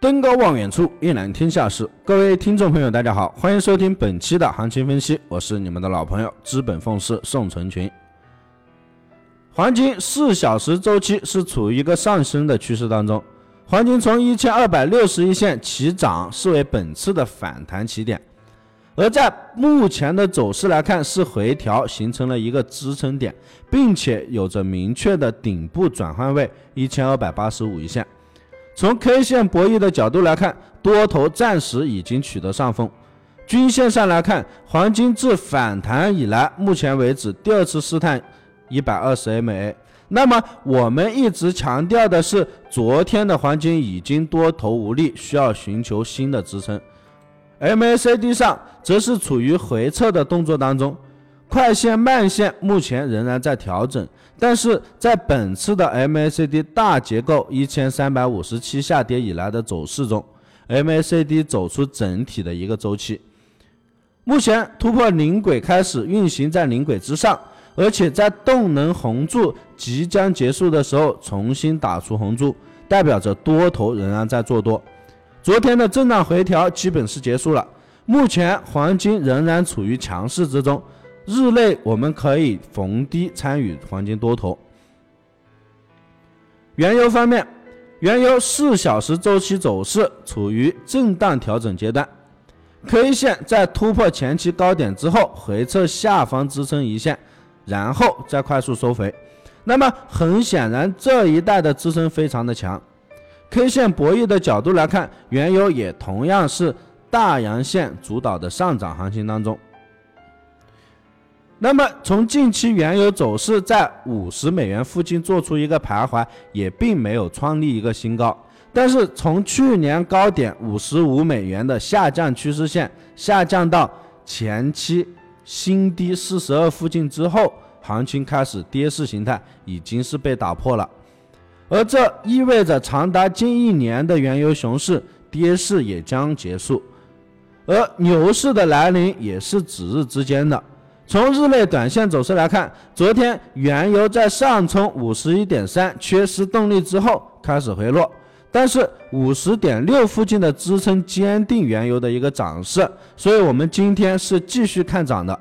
登高望远处，一览天下事。各位听众朋友，大家好，欢迎收听本期的行情分析，我是你们的老朋友资本凤师宋成群。黄金四小时周期是处于一个上升的趋势当中，黄金从一千二百六十一线起涨，视为本次的反弹起点。而在目前的走势来看，是回调形成了一个支撑点，并且有着明确的顶部转换位一千二百八十五一线。从 K 线博弈的角度来看，多头暂时已经取得上风。均线上来看，黄金自反弹以来，目前为止第二次试探一百二十 MA。那么我们一直强调的是，昨天的黄金已经多头无力，需要寻求新的支撑。MACD 上则是处于回撤的动作当中。快线、慢线目前仍然在调整，但是在本次的 MACD 大结构一千三百五十七下跌以来的走势中，MACD 走出整体的一个周期，目前突破零轨开始运行在零轨之上，而且在动能红柱即将结束的时候重新打出红柱，代表着多头仍然在做多。昨天的震荡回调基本是结束了，目前黄金仍然处于强势之中。日内我们可以逢低参与黄金多头。原油方面，原油四小时周期走势处于震荡调整阶段，K 线在突破前期高点之后回撤下方支撑一线，然后再快速收回。那么很显然，这一带的支撑非常的强。K 线博弈的角度来看，原油也同样是大阳线主导的上涨行情当中。那么从近期原油走势在五十美元附近做出一个徘徊，也并没有创立一个新高。但是从去年高点五十五美元的下降趋势线下降到前期新低四十二附近之后，行情开始跌势形态已经是被打破了，而这意味着长达近一年的原油熊市跌势也将结束，而牛市的来临也是指日之间的。从日内短线走势来看，昨天原油在上冲五十一点三，缺失动力之后开始回落，但是五十点六附近的支撑坚定原油的一个涨势，所以我们今天是继续看涨的。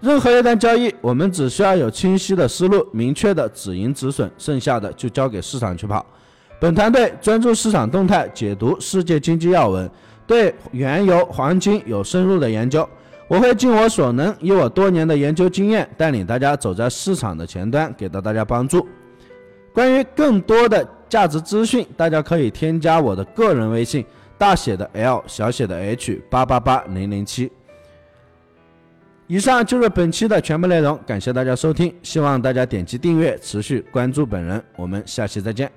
任何一单交易，我们只需要有清晰的思路、明确的止盈止损，剩下的就交给市场去跑。本团队专注市场动态，解读世界经济要闻，对原油、黄金有深入的研究。我会尽我所能，以我多年的研究经验，带领大家走在市场的前端，给到大家帮助。关于更多的价值资讯，大家可以添加我的个人微信，大写的 L，小写的 H，八八八零零七。以上就是本期的全部内容，感谢大家收听，希望大家点击订阅，持续关注本人。我们下期再见。